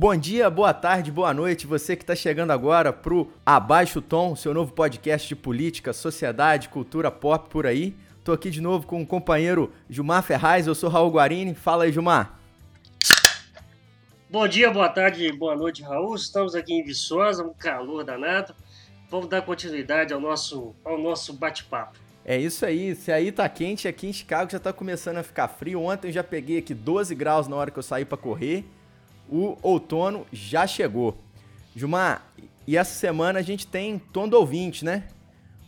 Bom dia, boa tarde, boa noite, você que está chegando agora pro Abaixo Tom, seu novo podcast de política, sociedade, cultura pop por aí. Tô aqui de novo com o companheiro Gilmar Ferraz, eu sou Raul Guarini. Fala aí, Gilmar. Bom dia, boa tarde, boa noite, Raul. Estamos aqui em Viçosa, um calor danado. Vamos dar continuidade ao nosso, ao nosso bate-papo. É isso aí, se aí tá quente, aqui em Chicago já tá começando a ficar frio. Ontem eu já peguei aqui 12 graus na hora que eu saí para correr o outono já chegou. Gilmar, e essa semana a gente tem tom do ouvinte, né?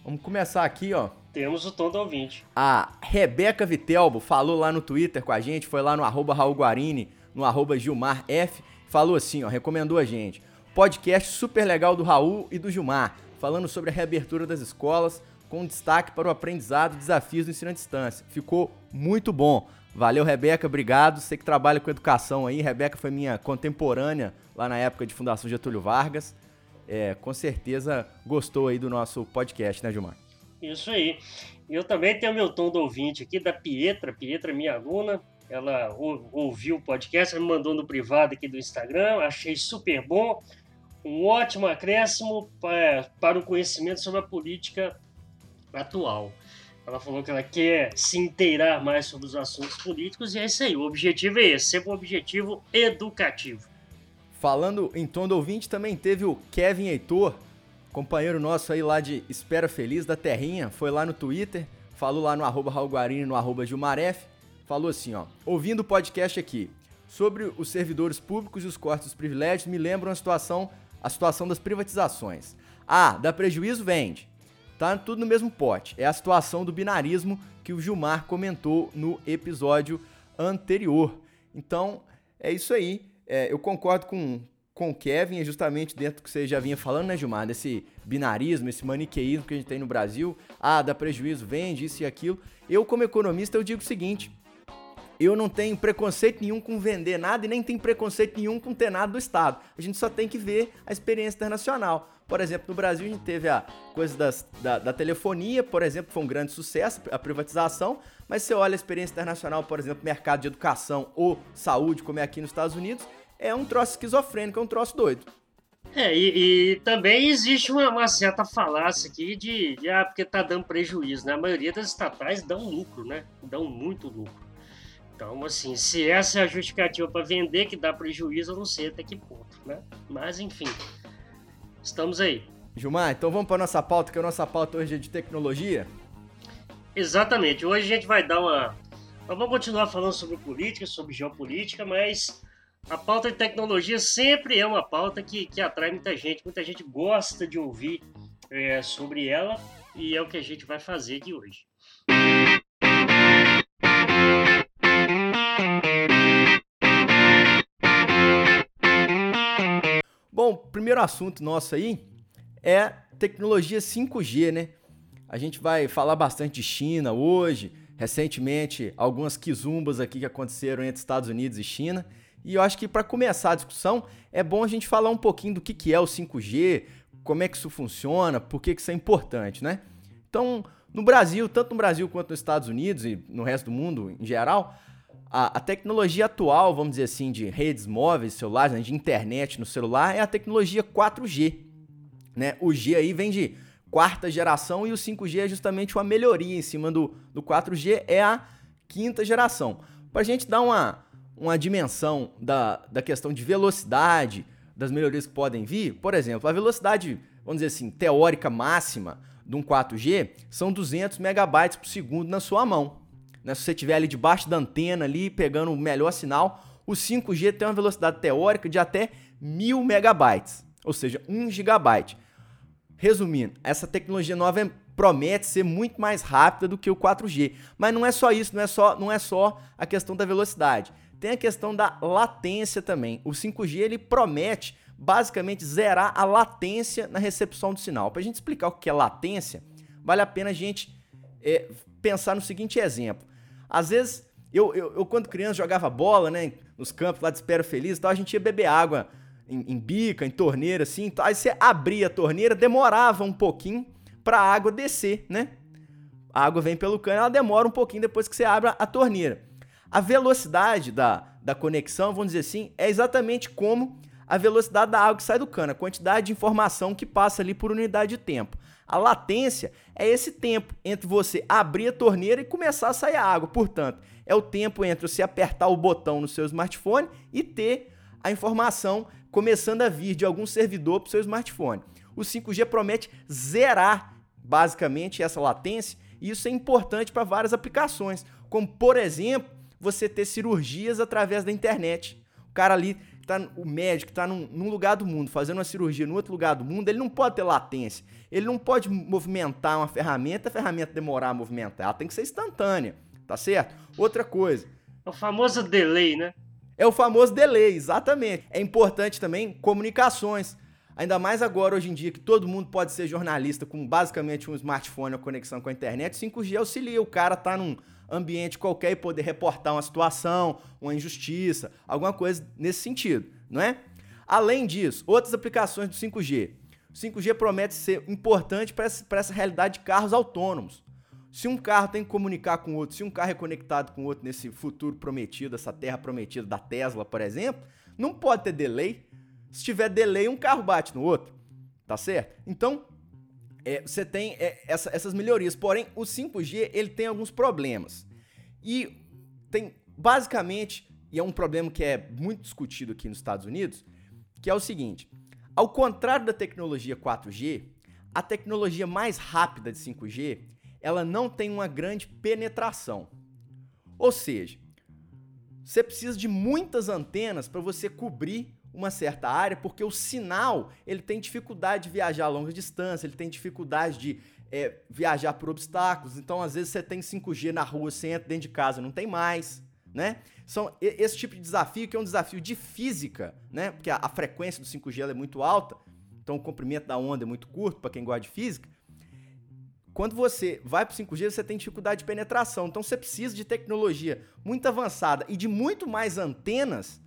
Vamos começar aqui, ó. Temos o tom do ouvinte. A Rebeca Vitelbo falou lá no Twitter com a gente, foi lá no arroba Raul Guarini, no arroba Gilmar F, falou assim, ó, recomendou a gente. Podcast super legal do Raul e do Gilmar, falando sobre a reabertura das escolas, com destaque para o aprendizado e desafios do ensino à distância. Ficou muito bom. Valeu, Rebeca, obrigado. Você que trabalha com educação aí. Rebeca foi minha contemporânea lá na época de Fundação Getúlio Vargas. É, com certeza gostou aí do nosso podcast, né, Gilmar? Isso aí. Eu também tenho meu tom do ouvinte aqui da Pietra. Pietra, minha aluna, ela ouviu o podcast, me mandou no privado aqui do Instagram. Achei super bom. Um ótimo acréscimo para, para o conhecimento sobre a política atual. Ela falou que ela quer se inteirar mais sobre os assuntos políticos e é isso aí. O objetivo é esse, sempre um objetivo educativo. Falando em tom do ouvinte, também teve o Kevin Heitor, companheiro nosso aí lá de Espera Feliz da Terrinha, foi lá no Twitter, falou lá no arroba Raul Guarini, no arroba Gilmaref, falou assim, ó, ouvindo o podcast aqui, sobre os servidores públicos e os cortes dos privilégios, me lembram a situação, a situação das privatizações. Ah, dá prejuízo? Vende. Tá tudo no mesmo pote. É a situação do binarismo que o Gilmar comentou no episódio anterior. Então, é isso aí. É, eu concordo com, com o Kevin, é justamente dentro do que você já vinha falando, né, Gilmar? Desse binarismo, esse maniqueísmo que a gente tem no Brasil. Ah, dá prejuízo, vende isso e aquilo. Eu, como economista, eu digo o seguinte: eu não tenho preconceito nenhum com vender nada e nem tenho preconceito nenhum com ter nada do Estado. A gente só tem que ver a experiência internacional. Por exemplo, no Brasil a gente teve a coisa das, da, da, telefonia, por exemplo, foi um grande sucesso, a privatização, mas você olha a experiência internacional, por exemplo, mercado de educação ou saúde, como é aqui nos Estados Unidos, é um troço esquizofrênico, é um troço doido. É, e, e também existe uma, uma, certa falácia aqui de, de, ah, porque tá dando prejuízo, né? A maioria das estatais dão lucro, né? Dão muito lucro. Então, assim, se essa é a justificativa para vender que dá prejuízo, eu não sei até que ponto, né? Mas, enfim, Estamos aí. Gilmar, então vamos para nossa pauta, que a nossa pauta hoje é de tecnologia? Exatamente. Hoje a gente vai dar uma. Nós vamos continuar falando sobre política, sobre geopolítica, mas a pauta de tecnologia sempre é uma pauta que, que atrai muita gente. Muita gente gosta de ouvir é, sobre ela e é o que a gente vai fazer aqui hoje. Bom, primeiro assunto nosso aí é tecnologia 5G, né? A gente vai falar bastante de China hoje, recentemente algumas quizumbas aqui que aconteceram entre Estados Unidos e China. E eu acho que para começar a discussão é bom a gente falar um pouquinho do que, que é o 5G, como é que isso funciona, por que, que isso é importante, né? Então, no Brasil, tanto no Brasil quanto nos Estados Unidos e no resto do mundo em geral, a, a, tecnologia atual, vamos dizer assim, de redes móveis, celulares, né, de internet no celular, é a tecnologia 4G. Né? O G aí vem de quarta geração e o 5G é justamente uma melhoria em cima do, do 4G, é a quinta geração. Para a gente dar uma, uma dimensão da, da questão de velocidade, das melhorias que podem vir, por exemplo, a velocidade, vamos dizer assim, teórica máxima de um 4G são 200 megabytes por segundo na sua mão. Né? Se você estiver ali debaixo da antena, ali pegando o melhor sinal, o 5G tem uma velocidade teórica de até 1000 megabytes, ou seja, 1 gigabyte. Resumindo, essa tecnologia nova promete ser muito mais rápida do que o 4G. Mas não é só isso, não é só, não é só a questão da velocidade. Tem a questão da latência também. O 5G ele promete basicamente zerar a latência na recepção do sinal. Para a gente explicar o que é latência, vale a pena a gente é, pensar no seguinte exemplo. Às vezes, eu, eu, eu, quando criança jogava bola, né, nos campos lá de Espero Feliz e tal, a gente ia beber água em, em bica, em torneira, assim. Então, aí você abria a torneira, demorava um pouquinho para a água descer, né? A água vem pelo cano, ela demora um pouquinho depois que você abre a torneira. A velocidade da, da conexão, vamos dizer assim, é exatamente como a velocidade da água que sai do cano, a quantidade de informação que passa ali por unidade de tempo. A latência é esse tempo entre você abrir a torneira e começar a sair a água. Portanto, é o tempo entre você apertar o botão no seu smartphone e ter a informação começando a vir de algum servidor para o seu smartphone. O 5G promete zerar basicamente essa latência e isso é importante para várias aplicações, como por exemplo, você ter cirurgias através da internet. O cara ali, tá, o médico está num, num, lugar do mundo fazendo uma cirurgia no outro lugar do mundo, ele não pode ter latência. Ele não pode movimentar uma ferramenta, a ferramenta demorar a movimentar. Ela tem que ser instantânea, tá certo? Outra coisa. É o famoso delay, né? É o famoso delay, exatamente. É importante também comunicações. Ainda mais agora, hoje em dia, que todo mundo pode ser jornalista com basicamente um smartphone ou conexão com a internet, 5G auxilia. O cara tá num ambiente qualquer e poder reportar uma situação, uma injustiça, alguma coisa nesse sentido, não é? Além disso, outras aplicações do 5G. O 5G promete ser importante para essa, essa realidade de carros autônomos. Se um carro tem que comunicar com outro, se um carro é conectado com outro nesse futuro prometido, essa terra prometida da Tesla, por exemplo, não pode ter delay. Se tiver delay, um carro bate no outro. Tá certo? Então, é, você tem é, essa, essas melhorias. Porém, o 5G ele tem alguns problemas. E tem basicamente, e é um problema que é muito discutido aqui nos Estados Unidos, que é o seguinte: ao contrário da tecnologia 4G, a tecnologia mais rápida de 5G ela não tem uma grande penetração. Ou seja, você precisa de muitas antenas para você cobrir uma certa área, porque o sinal ele tem dificuldade de viajar a longa distância, ele tem dificuldade de é, viajar por obstáculos. Então, às vezes, você tem 5G na rua, você entra dentro de casa, não tem mais. Né? São esse tipo de desafio que é um desafio de física, né? Porque a, a frequência do 5G é muito alta, então o comprimento da onda é muito curto para quem gosta de física. Quando você vai para o 5G, você tem dificuldade de penetração. Então você precisa de tecnologia muito avançada e de muito mais antenas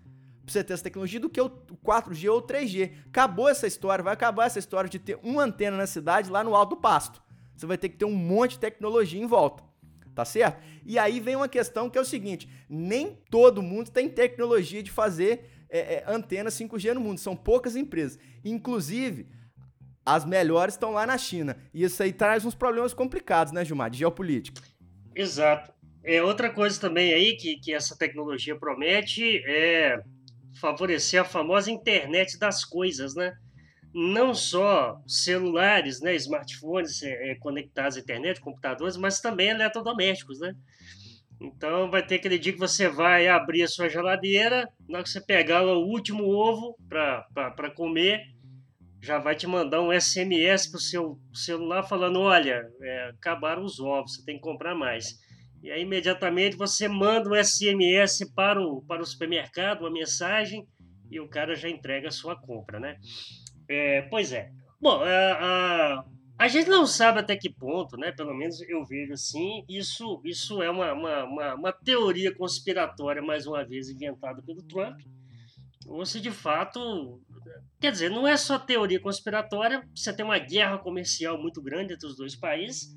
para você ter essa tecnologia do que o 4G ou o 3G. Acabou essa história, vai acabar essa história de ter uma antena na cidade lá no alto do pasto. Você vai ter que ter um monte de tecnologia em volta. Tá certo? E aí vem uma questão que é o seguinte: nem todo mundo tem tecnologia de fazer é, é, antena 5G no mundo. São poucas empresas. Inclusive, as melhores estão lá na China. E isso aí traz uns problemas complicados, né, Gilmar, de geopolítica. Exato. É, outra coisa também aí que, que essa tecnologia promete é favorecer a famosa internet das coisas, né? Não só celulares, né, smartphones é, é conectados à internet, computadores, mas também eletrodomésticos, né? Então vai ter aquele dia que você vai abrir a sua geladeira, na hora que você pegar o último ovo para comer, já vai te mandar um SMS para o seu celular falando: olha, é, acabaram os ovos, você tem que comprar mais. E aí, imediatamente, você manda um SMS para o, para o supermercado, uma mensagem, e o cara já entrega a sua compra, né? É, pois é. Bom, a, a, a, gente não sabe até que ponto, né? Pelo menos eu vejo assim, isso, isso é uma, uma, uma, uma teoria conspiratória, mais uma vez, inventada pelo Trump, ou se de fato Quer dizer, não é só teoria conspiratória, você tem uma guerra comercial muito grande entre os dois países,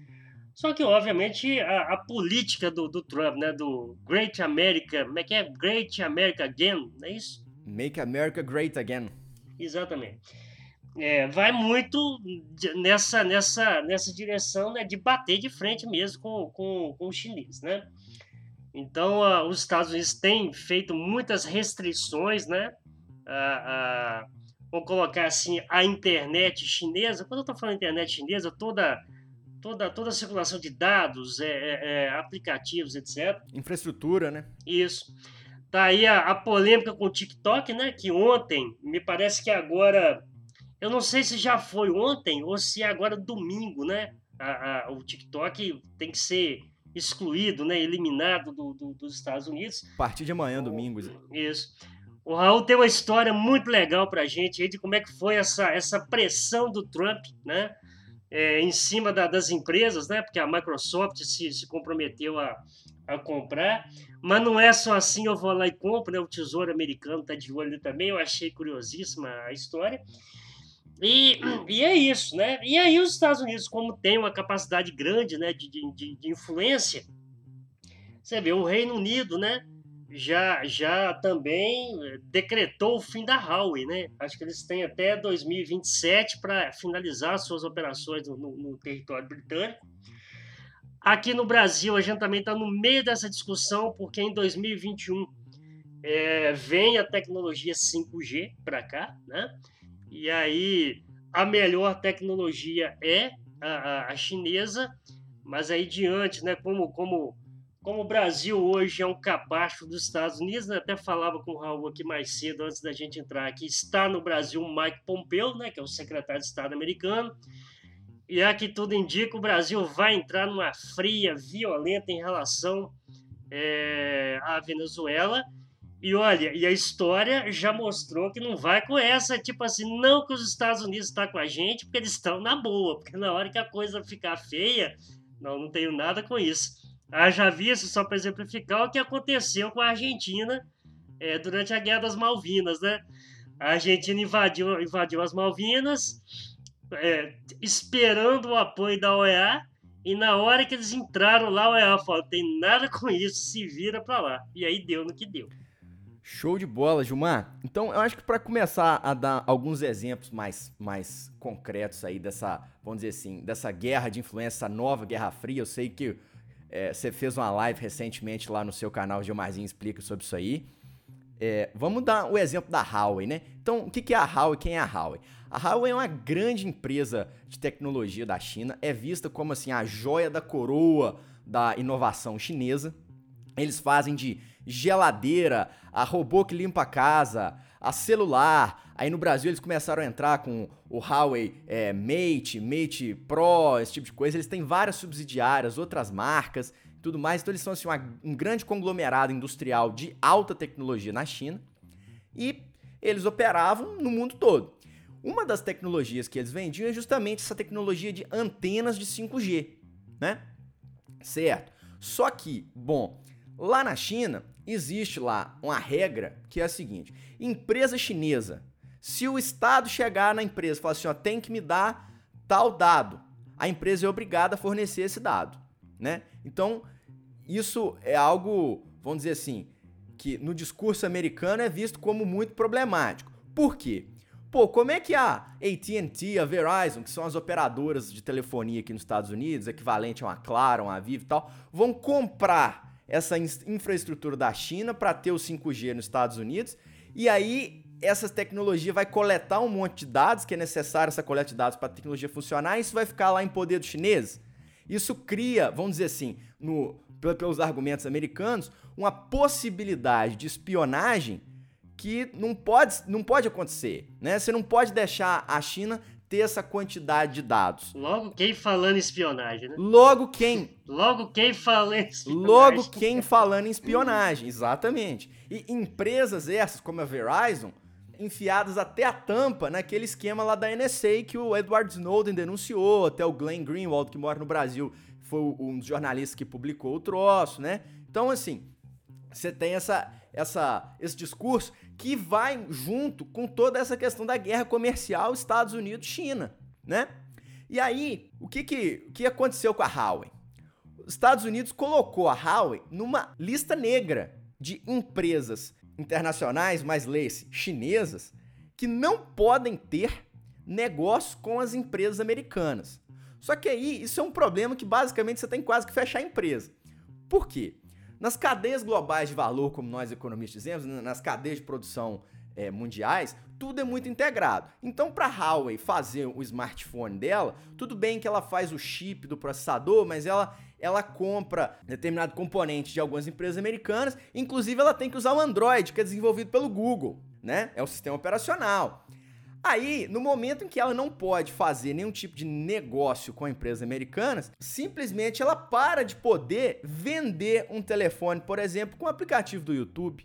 só que, obviamente, a, a política do, do, Trump, né, do Great America, como é que é? Great America Again, não é isso? Make America Great Again. Exatamente. É, vai muito nessa, nessa, nessa direção né, de bater de frente mesmo com, com, com o chinês, né? Então, uh, os Estados Unidos têm feito muitas restrições, né? A, a, vamos colocar assim, a internet chinesa. Quando eu estou falando internet chinesa, toda, toda, toda a circulação de dados, é, é, é, aplicativos, etc. Infraestrutura, né? Isso. Tá aí a, a, polêmica com o TikTok, né? Que ontem, me parece que agora, eu não sei se já foi ontem ou se é agora domingo, né? A, a, o TikTok tem que ser excluído, né? Eliminado do, do, dos Estados Unidos. A partir de amanhã, domingo. Isso. O Raul tem uma história muito legal para a gente aí de como é que foi essa, essa pressão do Trump, né? É, em cima da, das empresas, né? Porque a Microsoft se, se comprometeu a, a comprar. Mas não é só assim, eu vou lá e compro, né? O Tesouro Americano está de olho também. Eu achei curiosíssima a história. E, e é isso, né? E aí os Estados Unidos, como tem uma capacidade grande né, de, de, de influência, você vê o Reino Unido, né? já, já também decretou o fim da Huawei, né? Acho que eles têm até 2027 para finalizar suas operações no, no, território britânico. Aqui no Brasil, a gente também está no meio dessa discussão, porque em 2021 é, vem a tecnologia 5G para cá, né? E aí a melhor tecnologia é a, a, chinesa, mas aí diante, né? Como, como como o Brasil hoje é um capacho dos Estados Unidos, né? até falava com o Raul aqui mais cedo, antes da gente entrar aqui, está no Brasil o Mike Pompeo, né? que é o secretário de Estado americano, e é que tudo indica, o Brasil vai entrar numa fria, violenta em relação é, à Venezuela, e olha, e a história já mostrou que não vai com essa, tipo assim, não que os Estados Unidos estão tá com a gente, porque eles estão na boa, porque na hora que a coisa ficar feia, não, não tenho nada com isso. Haja visto, só para exemplificar, o que aconteceu com a Argentina é, durante a Guerra das Malvinas, né? A Argentina invadiu, invadiu as Malvinas, é, esperando o apoio da OEA, e na hora que eles entraram lá, a OEA falou: tem nada com isso, se vira para lá. E aí deu no que deu. Show de bola, Gilmar. Então, eu acho que para começar a dar alguns exemplos mais, mais concretos aí dessa, vamos dizer assim, dessa guerra de influência, nova Guerra Fria, eu sei que é, você fez uma live recentemente lá no seu canal, Gilmarzinho explica sobre isso aí. É, vamos dar o exemplo da Huawei, né? Então, o que é a Huawei? Quem é a Huawei? A Huawei é uma grande empresa de tecnologia da China, é vista como assim a joia da coroa da inovação chinesa. Eles fazem de geladeira, a robô que limpa a casa, a celular. Aí no Brasil eles começaram a entrar com o Huawei é, Mate, Mate Pro, esse tipo de coisa. Eles têm várias subsidiárias, outras marcas tudo mais. Então eles são assim, uma, um grande conglomerado industrial de alta tecnologia na China. E eles operavam no mundo todo. Uma das tecnologias que eles vendiam é justamente essa tecnologia de antenas de 5G, né? Certo. Só que, bom, lá na China existe lá uma regra que é a seguinte: empresa chinesa, se o Estado chegar na empresa e falar assim, ó, tem que me dar tal dado, a empresa é obrigada a fornecer esse dado, né? Então, isso é algo, vamos dizer assim, que no discurso americano é visto como muito problemático. Por quê? Pô, como é que a AT&T, a Verizon, que são as operadoras de telefonia aqui nos Estados Unidos, equivalente a uma Claro, uma Vivo e tal, vão comprar essa infraestrutura da China para ter o 5G nos Estados Unidos. E aí essa tecnologia vai coletar um monte de dados, que é necessário essa coleta de dados para a tecnologia funcionar, e isso vai ficar lá em poder dos chineses. Isso cria, vamos dizer assim, no, pelos argumentos americanos, uma possibilidade de espionagem que não pode, não pode acontecer. Né? Você não pode deixar a China ter essa quantidade de dados. Logo quem falando em espionagem, né? Logo quem? Logo quem falando em espionagem. Logo quem falando em espionagem, exatamente. E empresas essas, como a Verizon, enfiadas até a tampa naquele esquema lá da NSA que o Edward Snowden denunciou, até o Glenn Greenwald, que mora no Brasil, foi um dos jornalistas que publicou o troço, né? Então, assim, você tem essa, essa, esse discurso que vai junto com toda essa questão da guerra comercial Estados Unidos-China, né? E aí, o que, que, o que aconteceu com a Huawei? Os Estados Unidos colocou a Huawei numa lista negra de empresas internacionais, mais leis chinesas, que não podem ter negócios com as empresas americanas. Só que aí, isso é um problema que basicamente você tem quase que fechar a empresa. Por quê? Nas cadeias globais de valor, como nós economistas dizemos, né, nas cadeias de produção é, mundiais, tudo é muito integrado. Então, para a Huawei fazer o smartphone dela, tudo bem que ela faz o chip do processador, mas ela ela compra determinado componente de algumas empresas americanas, inclusive ela tem que usar o Android, que é desenvolvido pelo Google, né? É o sistema operacional. Aí, no momento em que ela não pode fazer nenhum tipo de negócio com empresas americanas, simplesmente ela para de poder vender um telefone, por exemplo, com o aplicativo do YouTube,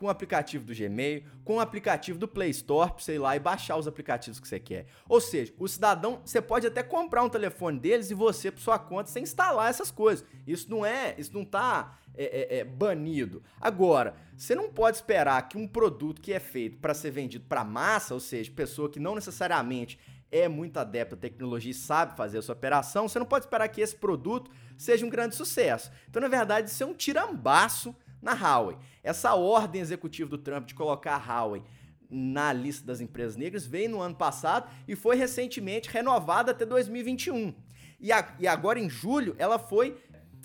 com o aplicativo do Gmail, com o aplicativo do Play Store, sei lá, e baixar os aplicativos que você quer. Ou seja, o cidadão, você pode até comprar um telefone deles e você, por sua conta, sem instalar essas coisas. Isso não é, isso não tá é, é, é, banido. Agora, você não pode esperar que um produto que é feito para ser vendido para massa, ou seja, pessoa que não necessariamente é muito adepta à tecnologia e sabe fazer a sua operação, você não pode esperar que esse produto seja um grande sucesso. Então, na verdade, isso é um tirambaço na Huawei. Essa ordem executiva do Trump de colocar a Huawei na lista das empresas negras veio no ano passado e foi recentemente renovada até 2021. E, a, e agora em julho ela foi,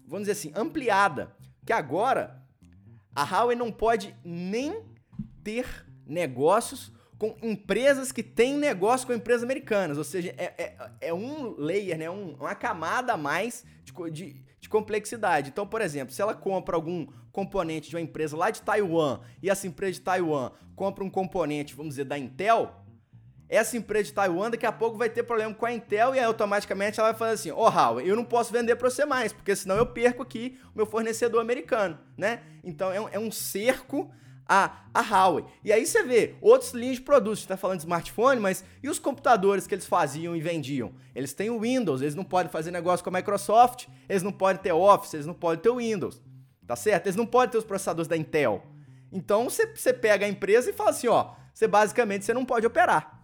vamos dizer assim, ampliada. Que agora a Huawei não pode nem ter negócios com empresas que têm negócio com empresas americanas. Ou seja, é, é, é um layer, né? Um, uma camada a mais de, de, de complexidade. Então, por exemplo, se ela compra algum componente de uma empresa lá de Taiwan e essa empresa de Taiwan compra um componente, vamos dizer, da Intel, essa empresa de Taiwan daqui a pouco vai ter problema com a Intel e aí automaticamente ela vai falar assim: Ô oh, eu não posso vender para você mais, porque senão eu perco aqui o meu fornecedor americano, né? Então é um, é um cerco a, a Huawei. E aí você vê outros linhas de produtos, está falando de smartphone, mas e os computadores que eles faziam e vendiam? Eles têm o Windows, eles não podem fazer negócio com a Microsoft, eles não podem ter Office, eles não podem ter o Windows. Tá certo? Eles não podem ter os processadores da Intel. Então você, você pega a empresa e fala assim, ó, você basicamente você não pode operar.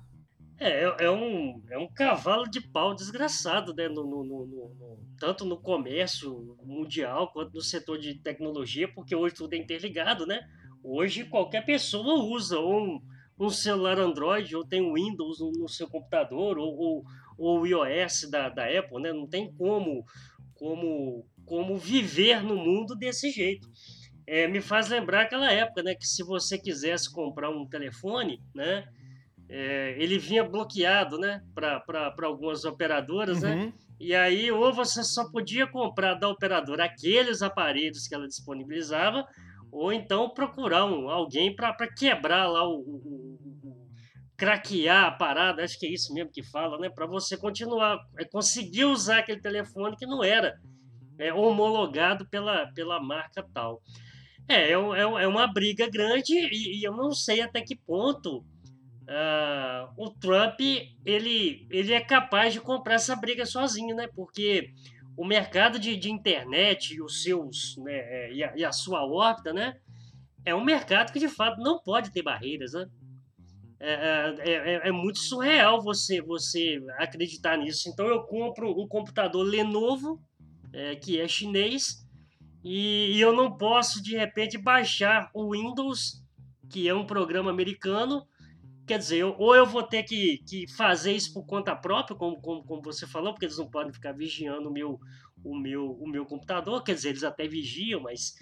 É, é, é um, é um cavalo de pau desgraçado, né? No, no, no, no, tanto no comércio mundial quanto no setor de tecnologia, porque hoje tudo é interligado, né? Hoje qualquer pessoa usa um, um celular Android ou tem Windows no, no seu computador ou, ou, ou o iOS da, da Apple, né? Não tem como, como como viver no mundo desse jeito. É, me faz lembrar aquela época, né, que se você quisesse comprar um telefone, né, é, ele vinha bloqueado, né, para algumas operadoras, né, uhum. né, e aí ou você só podia comprar da operadora aqueles aparelhos que ela disponibilizava, ou então procurar um, alguém para quebrar lá o, o, o, craquear a parada, acho que é isso mesmo que fala, né, para você continuar, é, conseguir usar aquele telefone que não era é, homologado pela, pela marca tal. É, é, é, é uma briga grande e, e, eu não sei até que ponto uh, o Trump ele, ele é capaz de comprar essa briga sozinho, né? Porque o mercado de, de internet e os seus né, é, e, a, e a sua órbita, né? É um mercado que de fato não pode ter barreiras, né? É, é, é, é, muito surreal você você acreditar nisso. Então eu compro um computador Lenovo é, que é chinês, e, e eu não posso de repente baixar o Windows, que é um programa americano, quer dizer, eu, ou eu vou ter que, que fazer isso por conta própria, como, como, como você falou, porque eles não podem ficar vigiando o meu, o, meu, o meu computador, quer dizer, eles até vigiam, mas,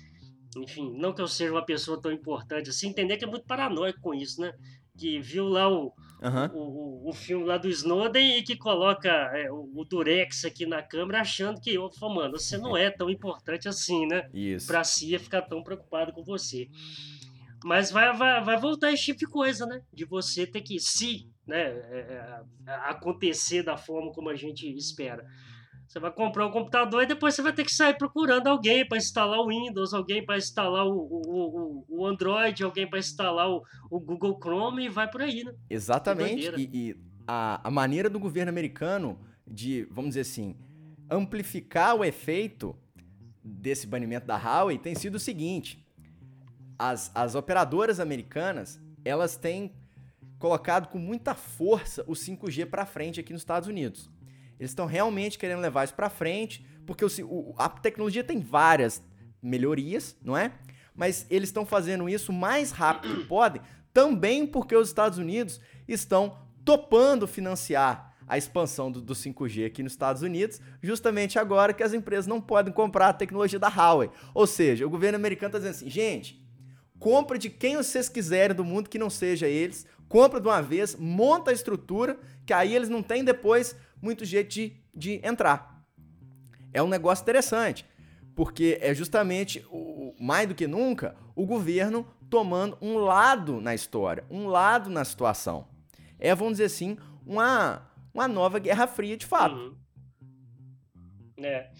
enfim, não que eu seja uma pessoa tão importante assim, entender que é muito paranoico com isso, né? que viu lá o, uhum. o, o, o, filme lá do Snowden e que coloca é, o, o, Durex aqui na câmera achando que, oh, mano, você não é tão importante assim, né? Isso. Pra CIA ficar tão preocupado com você. Mas vai, vai, vai voltar esse tipo de coisa, né? De você ter que, se né, é, é, acontecer da forma como a gente espera, você vai comprar um computador e depois você vai ter que sair procurando alguém para instalar o Windows, alguém para instalar o, o, o, Android, alguém para instalar o, o, Google Chrome e vai por aí, né? Exatamente. E, e, a, a maneira do governo americano de, vamos dizer assim, amplificar o efeito desse banimento da Huawei tem sido o seguinte: as, as operadoras americanas elas têm colocado com muita força o 5G para frente aqui nos Estados Unidos. Eles estão realmente querendo levar isso para frente, porque o, o, a tecnologia tem várias melhorias, não é? Mas eles estão fazendo isso o mais rápido que podem, também porque os Estados Unidos estão topando financiar a expansão do, do 5G aqui nos Estados Unidos, justamente agora que as empresas não podem comprar a tecnologia da Huawei. Ou seja, o governo americano está dizendo assim, gente, compra de quem vocês quiserem do mundo que não seja eles, compra de uma vez, monta a estrutura, que aí eles não têm depois muito jeito de, de entrar. É um negócio interessante, porque é justamente, o, mais do que nunca, o governo tomando um lado na história, um lado na situação. É, vamos dizer assim, uma, uma nova Guerra Fria de fato. Uhum. É.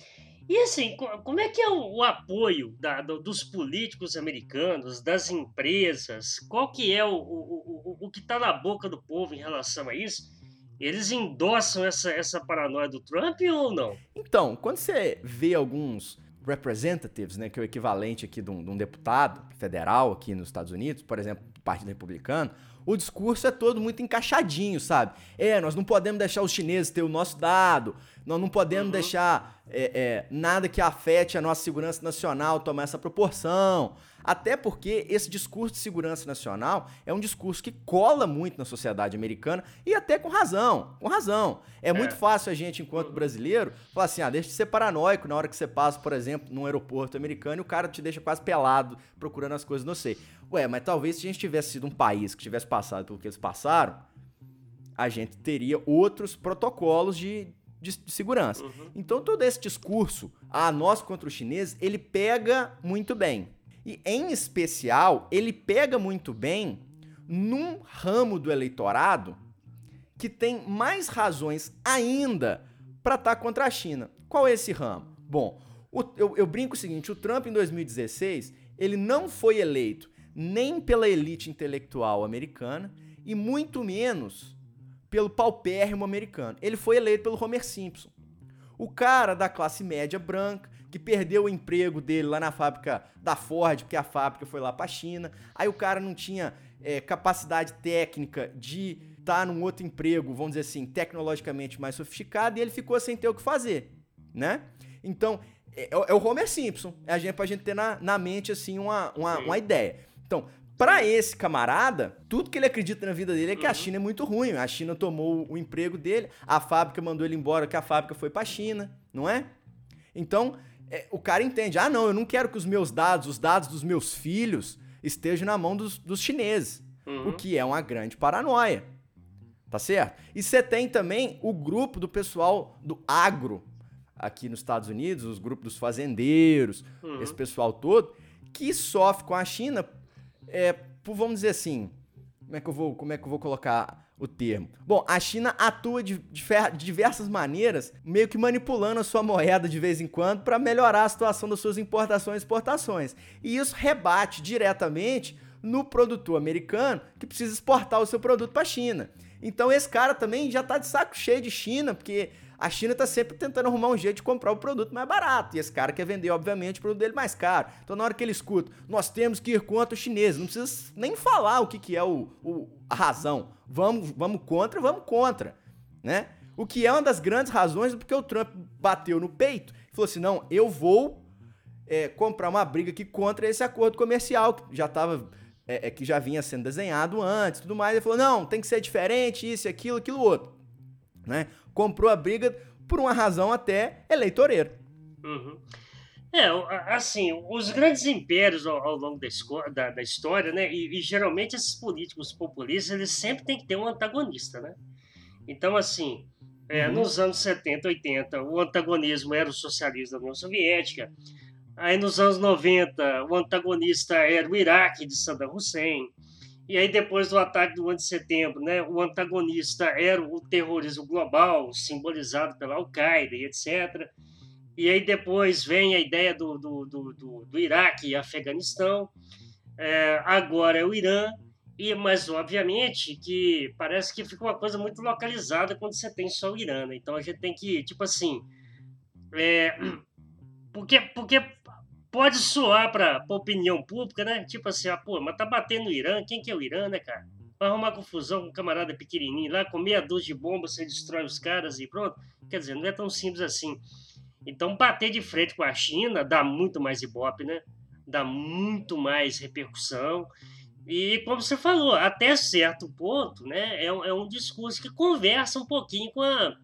E assim, como é que é o, o apoio da, do, dos políticos americanos, das empresas? Qual que é o, o, o, o que está na boca do povo em relação a isso? Eles endossam essa, essa paranoia do Trump ou não? Então, quando você vê alguns representatives, né, que é o equivalente aqui de um, de um deputado federal aqui nos Estados Unidos, por exemplo, do Partido Republicano, o discurso é todo muito encaixadinho, sabe? É, nós não podemos deixar os chineses ter o nosso dado, nós não podemos uhum. deixar é, é, nada que afete a nossa segurança nacional tomar essa proporção. Até porque esse discurso de segurança nacional é um discurso que cola muito na sociedade americana e até com razão, com razão. É, é. muito fácil a gente, enquanto brasileiro, falar assim, ah, deixa de ser paranoico na hora que você passa, por exemplo, num aeroporto americano e o cara te deixa quase pelado procurando as coisas, não sei. Ué, mas talvez se a gente tivesse sido um país que tivesse passado pelo que eles passaram, a gente teria outros protocolos de, de, de segurança. Uhum. Então todo esse discurso, a ah, nós contra os chineses, ele pega muito bem. E, em especial, ele pega muito bem num ramo do eleitorado que tem mais razões ainda para estar tá contra a China. Qual é esse ramo? Bom, o, eu, eu brinco o seguinte: o Trump em 2016 ele não foi eleito nem pela elite intelectual americana e muito menos pelo paupérrimo americano. Ele foi eleito pelo Homer Simpson. O cara da classe média branca, que perdeu o emprego dele lá na fábrica da Ford, porque a fábrica foi lá para a China. Aí o cara não tinha é, capacidade técnica de estar tá num outro emprego, vamos dizer assim, tecnologicamente mais sofisticado, e ele ficou sem ter o que fazer, né? Então, é, é o Homer Simpson. É a gente, pra gente ter na, na mente, assim, uma, uma, uma ideia. Então, para esse camarada, tudo que ele acredita na vida dele é que a uhum. China é muito ruim. A China tomou o emprego dele, a fábrica mandou ele embora, que a fábrica foi para a China, não é? Então, é, o cara entende: ah, não, eu não quero que os meus dados, os dados dos meus filhos, estejam na mão dos, dos chineses. Uhum. O que é uma grande paranoia. Tá certo? E você tem também o grupo do pessoal do agro aqui nos Estados Unidos, os grupos dos fazendeiros, uhum. esse pessoal todo, que sofre com a China, é, por, vamos dizer assim, como é que eu vou, como é que eu vou colocar? O termo. Bom, a China atua de, diversas maneiras, meio que manipulando a sua moeda de vez em quando para melhorar a situação das suas importações e exportações. E isso rebate diretamente no produtor americano que precisa exportar o seu produto para a China. Então esse cara também já está de saco cheio de China, porque a China está sempre tentando arrumar um jeito de comprar o produto mais barato. E esse cara quer vender, obviamente, o produto dele mais caro. Então, na hora que ele escuta, nós temos que ir contra os chineses, não precisa nem falar o que, que é o, o a razão. Vamos, vamos contra, vamos contra. Né? O que é uma das grandes razões porque o Trump bateu no peito e falou assim: não, eu vou é, comprar uma briga aqui contra esse acordo comercial que já estava. É, é, que já vinha sendo desenhado antes tudo mais. Ele falou: não, tem que ser diferente, isso, aquilo, aquilo outro. Né? comprou a briga por uma razão até eleitoreira. Uhum. É, assim, os grandes impérios ao, ao longo da, da, da, história, né, e, e, geralmente esses políticos populistas, eles sempre têm que ter um antagonista, né? Então, assim, é, uhum. nos anos 70, 80, o antagonismo era o socialismo da União Soviética, aí nos anos 90, o antagonista era o Iraque de Saddam Hussein, e aí, depois do ataque do 1 de setembro, né, o antagonista era o terrorismo global, simbolizado pela Al-Qaeda e etc. E aí, depois vem a ideia do, do, do, do, do Iraque e Afeganistão. É, agora é o Irã. E, mas, obviamente, que parece que fica uma coisa muito localizada quando você tem só o Irã. Né? Então, a gente tem que, tipo assim. É, porque, porque pode soar para a opinião pública, né? Tipo assim, ah, pô, mas tá batendo no Irã, quem que é o Irã, né, cara? Vai arrumar confusão com um camarada pequenininho lá, com meia dúzia de bombas, você destrói os caras e pronto. Quer dizer, não é tão simples assim. Então, bater de frente com a China dá muito mais ibope, né? Dá muito mais repercussão. E, como você falou, até certo ponto, né? É é um discurso que conversa um pouquinho com, a,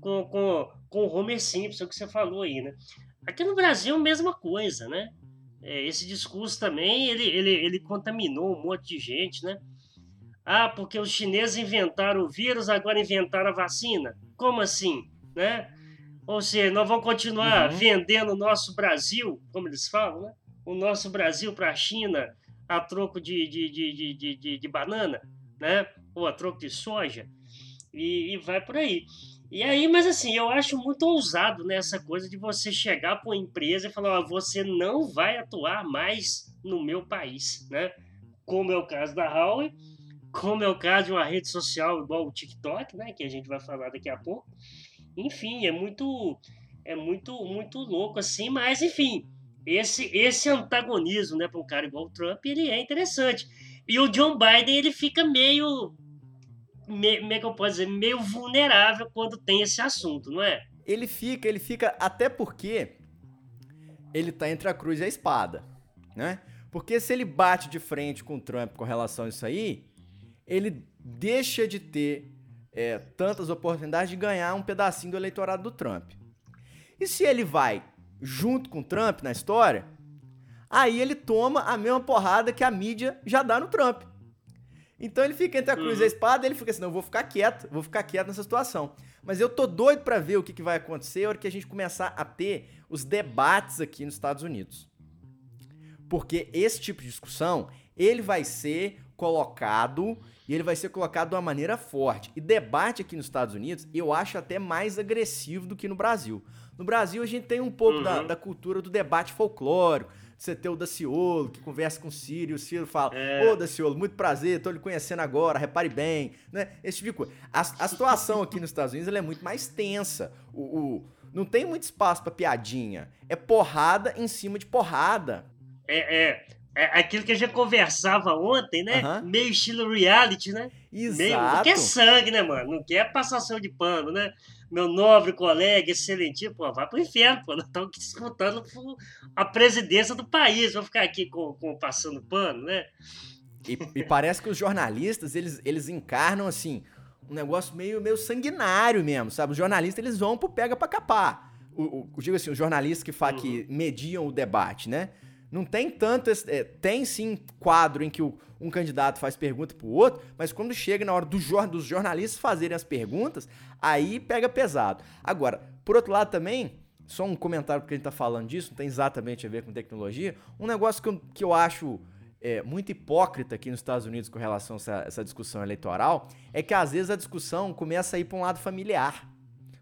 com, com, com o Homer Simpson, que você falou aí, né? Aqui no Brasil, mesma coisa, né? É, esse discurso também, ele, ele, ele contaminou um monte de gente, né? Ah, porque os chineses inventaram o vírus, agora inventaram a vacina. Como assim, né? Ou seja, nós vamos continuar uhum. vendendo o nosso Brasil, como eles falam, né? O nosso Brasil para a China a troco de, de, de, de, de, de, banana, né? Ou a troco de soja. E, e vai por aí. E aí, mas assim, eu acho muito ousado nessa né, coisa de você chegar para uma empresa e falar, ó, você não vai atuar mais no meu país, né? Como é o caso da Huawei, como é o caso de uma rede social igual o TikTok, né? Que a gente vai falar daqui a pouco. Enfim, é muito, é muito, muito louco assim, mas enfim, esse, esse antagonismo, né, para um cara igual o Trump, ele é interessante. E o John Biden, ele fica meio, como é que eu posso dizer, meio vulnerável quando tem esse assunto, não é? Ele fica, ele fica, até porque ele tá entre a cruz e a espada, né? Porque se ele bate de frente com o Trump com relação a isso aí, ele deixa de ter é, tantas oportunidades de ganhar um pedacinho do eleitorado do Trump. E se ele vai junto com o Trump na história, aí ele toma a mesma porrada que a mídia já dá no Trump. Então ele fica entre a cruz uhum. e a uhum. espada, ele fica assim, não, eu vou ficar quieto, vou ficar quieto nessa situação. Mas eu tô doido para ver o que, que vai acontecer na hora que a gente começar a ter os debates aqui nos Estados Unidos. Porque esse tipo de discussão, ele vai ser colocado e ele vai ser colocado de uma maneira forte. E debate aqui nos Estados Unidos, eu acho até mais agressivo do que no Brasil. No Brasil, a gente tem um pouco uhum. da, da, cultura do debate folclórico. Você ter o Daciolo, que conversa com o Ciro, e o Ciro fala: é. Ô, Daciolo, muito prazer, tô lhe conhecendo agora, repare bem. Né? Esse tipo de coisa. A, a situação aqui nos Estados Unidos é muito mais tensa. O, o não tem muito espaço para piadinha. É porrada em cima de porrada. É, é. É aquilo que a gente conversava ontem, né? Uhum. Meio estilo reality, né? Exato. Meio, não quer sangue, né, mano? Não quer passação de pano, né? Meu nobre colega, excelentinho, pô, vai pro inferno, pô. Nós estamos disputando a presidência do país. Vou ficar aqui com, com passando pano, né? E, e, parece que os jornalistas, eles, eles encarnam, assim, um negócio meio, meio sanguinário mesmo, sabe? Os jornalistas, eles vão pro pega pra capar. O, o, digo assim, os jornalistas que, uhum. que mediam o debate, né? Não tem tanto. É, tem sim quadro em que o, um candidato faz pergunta pro outro, mas quando chega na hora do, dos jornalistas fazerem as perguntas, aí pega pesado. Agora, por outro lado também, só um comentário porque a gente tá falando disso, não tem exatamente a ver com tecnologia. Um negócio que eu, que eu acho é, muito hipócrita aqui nos Estados Unidos com relação a essa, essa discussão eleitoral é que às vezes a discussão começa a ir para um lado familiar,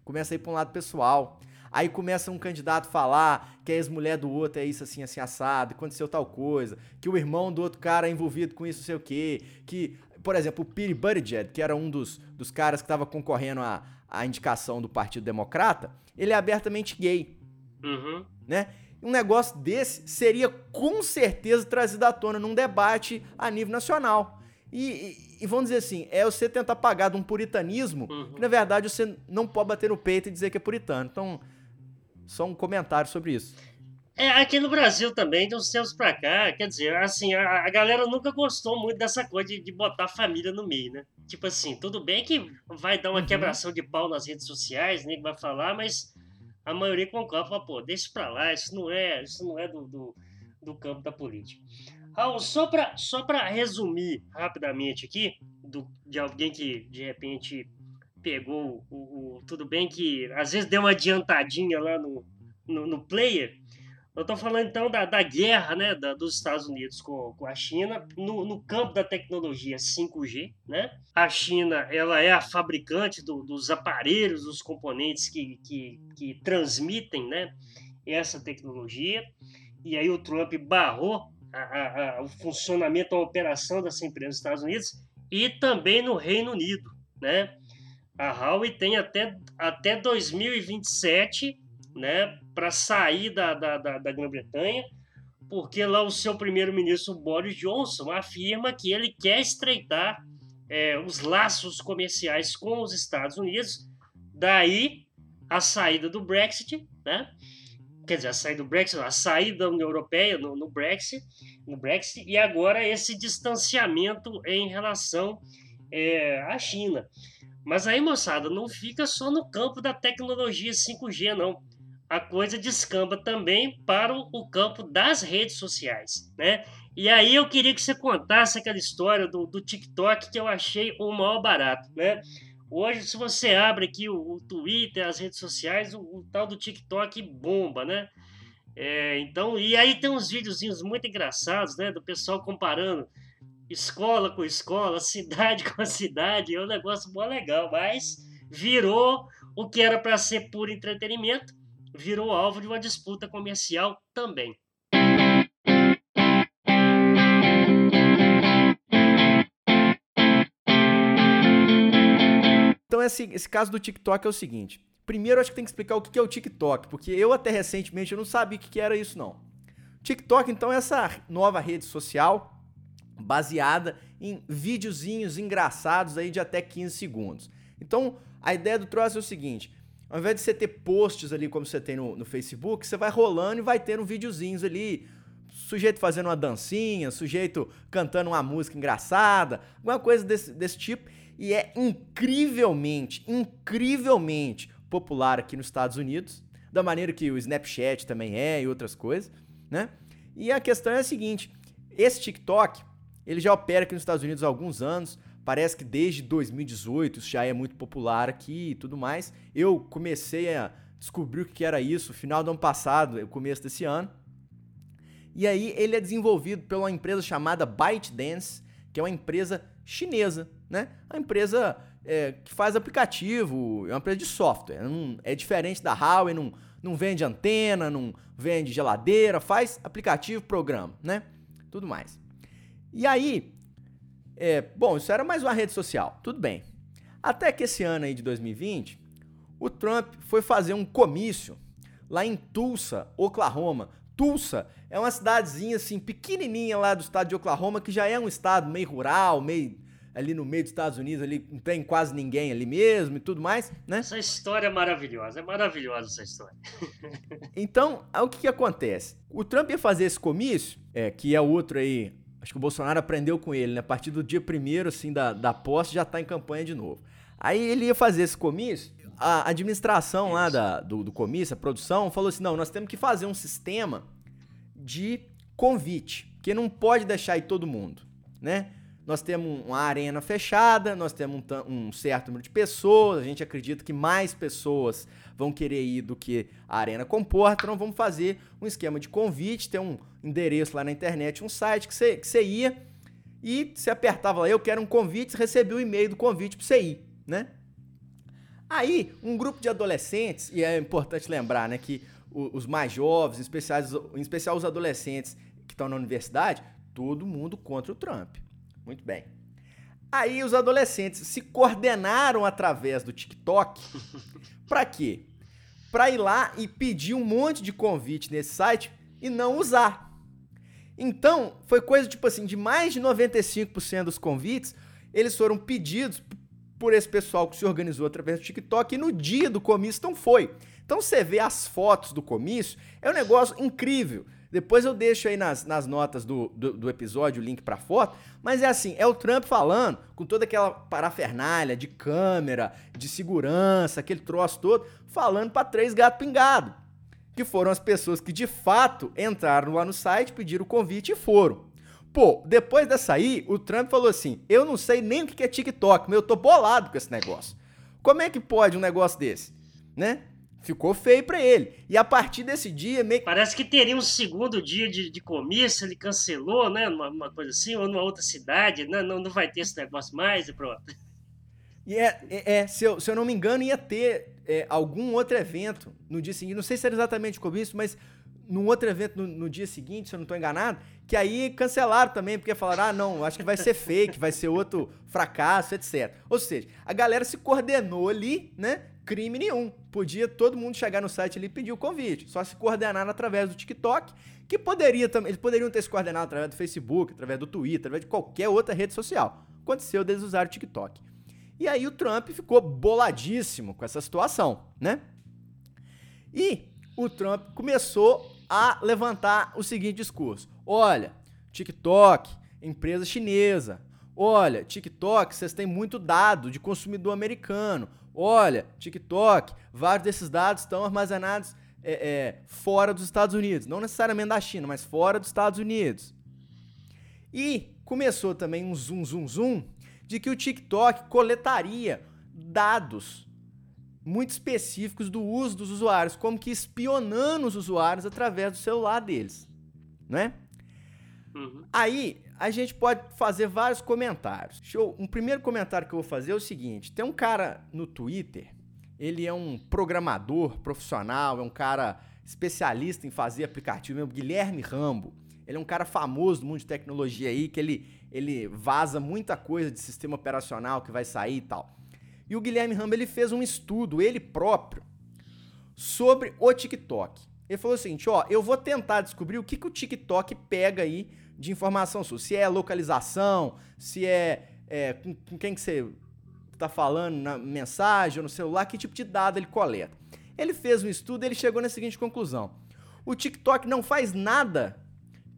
começa a ir para um lado pessoal. Aí começa um candidato a falar que a ex-mulher do outro é isso assim, assim, assado, aconteceu tal coisa, que o irmão do outro cara é envolvido com isso, não sei o quê, que, por exemplo, o Pete Buttigieg, que era um dos, dos caras que estava concorrendo à, à indicação do Partido Democrata, ele é abertamente gay. Uhum. Né? Um negócio desse seria com certeza trazido à tona num debate a nível nacional. E, e, e, vamos dizer assim, é você tentar pagar de um puritanismo uhum. que, na verdade, você não pode bater no peito e dizer que é puritano. Então, só um comentário sobre isso. É, aqui no Brasil também, de uns tempos pra cá, quer dizer, assim, a, a galera nunca gostou muito dessa coisa de, de, botar a família no meio, né? Tipo assim, tudo bem que vai dar uma uhum. quebração de pau nas redes sociais, nem vai falar, mas a maioria concorda, fala, pô, deixa pra lá, isso não é, isso não é do, do, do campo da política. Raul, só pra, só pra resumir rapidamente aqui, do, de alguém que de repente pegou o, o, Tudo bem que às vezes deu uma adiantadinha lá no, no, no player. Eu estou falando então da, da guerra né, da, dos Estados Unidos com, com a China no, no, campo da tecnologia 5G. Né? A China ela é a fabricante do, dos aparelhos, dos componentes que, que, que transmitem né, essa tecnologia. E aí o Trump barrou a, a, a, o funcionamento, a operação dessa empresa nos Estados Unidos e também no Reino Unido. Né? A Huawei tem até, até 2027 né, para sair da, da, da, da Grã-Bretanha, porque lá o seu primeiro-ministro Boris Johnson afirma que ele quer estreitar é, os laços comerciais com os Estados Unidos, daí a saída do Brexit, né? quer dizer, a saída do Brexit, a saída da União Europeia no, no, Brexit, no Brexit, e agora esse distanciamento em relação é, à China. Mas aí, moçada, não fica só no campo da tecnologia 5G, não. A coisa descamba também para o campo das redes sociais, né? E aí eu queria que você contasse aquela história do, do TikTok que eu achei o maior barato, né? Hoje, se você abre aqui o, o Twitter, as redes sociais, o, o, tal do TikTok bomba, né? É, então, e aí tem uns videozinhos muito engraçados, né? Do pessoal comparando escola com escola, cidade com cidade, é um negócio mó legal, mas virou o que era para ser puro entretenimento, virou alvo de uma disputa comercial também. Então esse, esse caso do TikTok é o seguinte. Primeiro, acho que tem que explicar o que é o TikTok, porque eu até recentemente eu não sabia o que era isso não. TikTok, então, é essa nova rede social baseada em videozinhos engraçados aí de até 15 segundos. Então, a ideia do troço é o seguinte: ao invés de você ter posts ali como você tem no, no Facebook, você vai rolando e vai tendo videozinhos ali, sujeito fazendo uma dancinha, sujeito cantando uma música engraçada, alguma coisa desse, desse tipo. E é incrivelmente, incrivelmente popular aqui nos Estados Unidos, da maneira que o Snapchat também é e outras coisas, né? E a questão é a seguinte: esse TikTok, ele já opera aqui nos Estados Unidos há alguns anos, parece que desde 2018 isso já é muito popular aqui e tudo mais. Eu comecei a descobrir o que era isso final do ano passado, começo desse ano. E aí ele é desenvolvido pela empresa chamada ByteDance, que é uma empresa chinesa, né? Uma empresa é, que faz aplicativo, é uma empresa de software. Não, é diferente da Huawei, não, não vende antena, não vende geladeira, faz aplicativo, programa, né? Tudo mais. E aí, é, bom, isso era mais uma rede social, tudo bem. Até que esse ano aí de 2020, o Trump foi fazer um comício lá em Tulsa, Oklahoma. Tulsa é uma cidadezinha assim, pequenininha lá do estado de Oklahoma, que já é um estado meio rural, meio ali no meio dos Estados Unidos, ali não tem quase ninguém ali mesmo e tudo mais, né? Essa história é maravilhosa, é maravilhosa essa história. então, o que, que acontece? O Trump ia fazer esse comício, é, que é outro aí, acho que o Bolsonaro aprendeu com ele, né? A partir do dia primeiro, assim, da, da posse, já tá em campanha de novo. Aí ele ia fazer esse comício, a administração lá da, do, do comício, a produção, falou assim, não, nós temos que fazer um sistema de convite, porque não pode deixar aí todo mundo, né? Nós temos uma arena fechada, nós temos um, um, certo número de pessoas, a gente acredita que mais pessoas vão querer ir do que a arena comporta, então vamos fazer um esquema de convite, tem um endereço lá na internet, um site que você, que você ia e você apertava lá, eu quero um convite, você recebia o e-mail do convite para você ir, né? Aí, um grupo de adolescentes, e é importante lembrar, né, que os mais jovens, em especial os adolescentes que estão na universidade, todo mundo contra o Trump. Muito bem. Aí os adolescentes se coordenaram através do TikTok. para quê? Para ir lá e pedir um monte de convite nesse site e não usar. Então, foi coisa tipo assim, de mais de 95% dos convites, eles foram pedidos por esse pessoal que se organizou através do TikTok e no dia do comício não foi. Então você vê as fotos do comício, é um negócio incrível. Depois eu deixo aí nas, nas notas do, do, do episódio o link pra foto. Mas é assim, é o Trump falando, com toda aquela parafernália de câmera, de segurança, aquele troço todo, falando para três gatos pingados. Que foram as pessoas que de fato entraram lá no site, pediram o convite e foram. Pô, depois dessa aí, o Trump falou assim: eu não sei nem o que é TikTok, mas eu tô bolado com esse negócio. Como é que pode um negócio desse? Né? Ficou feio para ele. E a partir desse dia. Meio... Parece que teria um segundo dia de, de comício, ele cancelou, né? Uma, uma, coisa assim, ou numa outra cidade. Né? Não, não vai ter esse negócio mais e pronto. E é, é, é se, eu, se eu não me engano, ia ter é, algum outro evento no dia seguinte. Não sei se era exatamente comício, mas num outro evento no, no, dia seguinte, se eu não estou enganado, que aí cancelaram também, porque falaram, ah, não, acho que vai ser fake, vai ser outro fracasso, etc. Ou seja, a galera se coordenou ali, né? Crime nenhum. Podia todo mundo chegar no site ali e pedir o convite. Só se coordenaram através do TikTok, que poderia também. Eles poderiam ter se coordenado através do Facebook, através do Twitter, através de qualquer outra rede social. Aconteceu deles usar o TikTok. E aí o Trump ficou boladíssimo com essa situação, né? E o Trump começou a levantar o seguinte discurso: olha, TikTok, empresa chinesa. Olha, TikTok, vocês têm muito dado de consumidor americano. Olha, TikTok, vários desses dados estão armazenados é, é, fora dos Estados Unidos. Não necessariamente da China, mas fora dos Estados Unidos. E começou também um zoom, zoom, zoom de que o TikTok coletaria dados muito específicos do uso dos usuários, como que espionando os usuários através do celular deles, né? Uhum. Aí a gente pode fazer vários comentários. Show. Um primeiro comentário que eu vou fazer é o seguinte: tem um cara no Twitter, ele é um programador profissional, é um cara especialista em fazer aplicativo, é o Guilherme Rambo. Ele é um cara famoso do mundo de tecnologia aí, que ele, ele vaza muita coisa de sistema operacional que vai sair e tal. E o Guilherme Ramba ele fez um estudo, ele próprio, sobre o TikTok. Ele falou o seguinte: ó, eu vou tentar descobrir o que, que o TikTok pega aí de informação sua. Se é localização, se é, é com, com, quem que você está falando na mensagem ou no celular, que tipo de dado ele coleta. Ele fez um estudo e ele chegou na seguinte conclusão. O TikTok não faz nada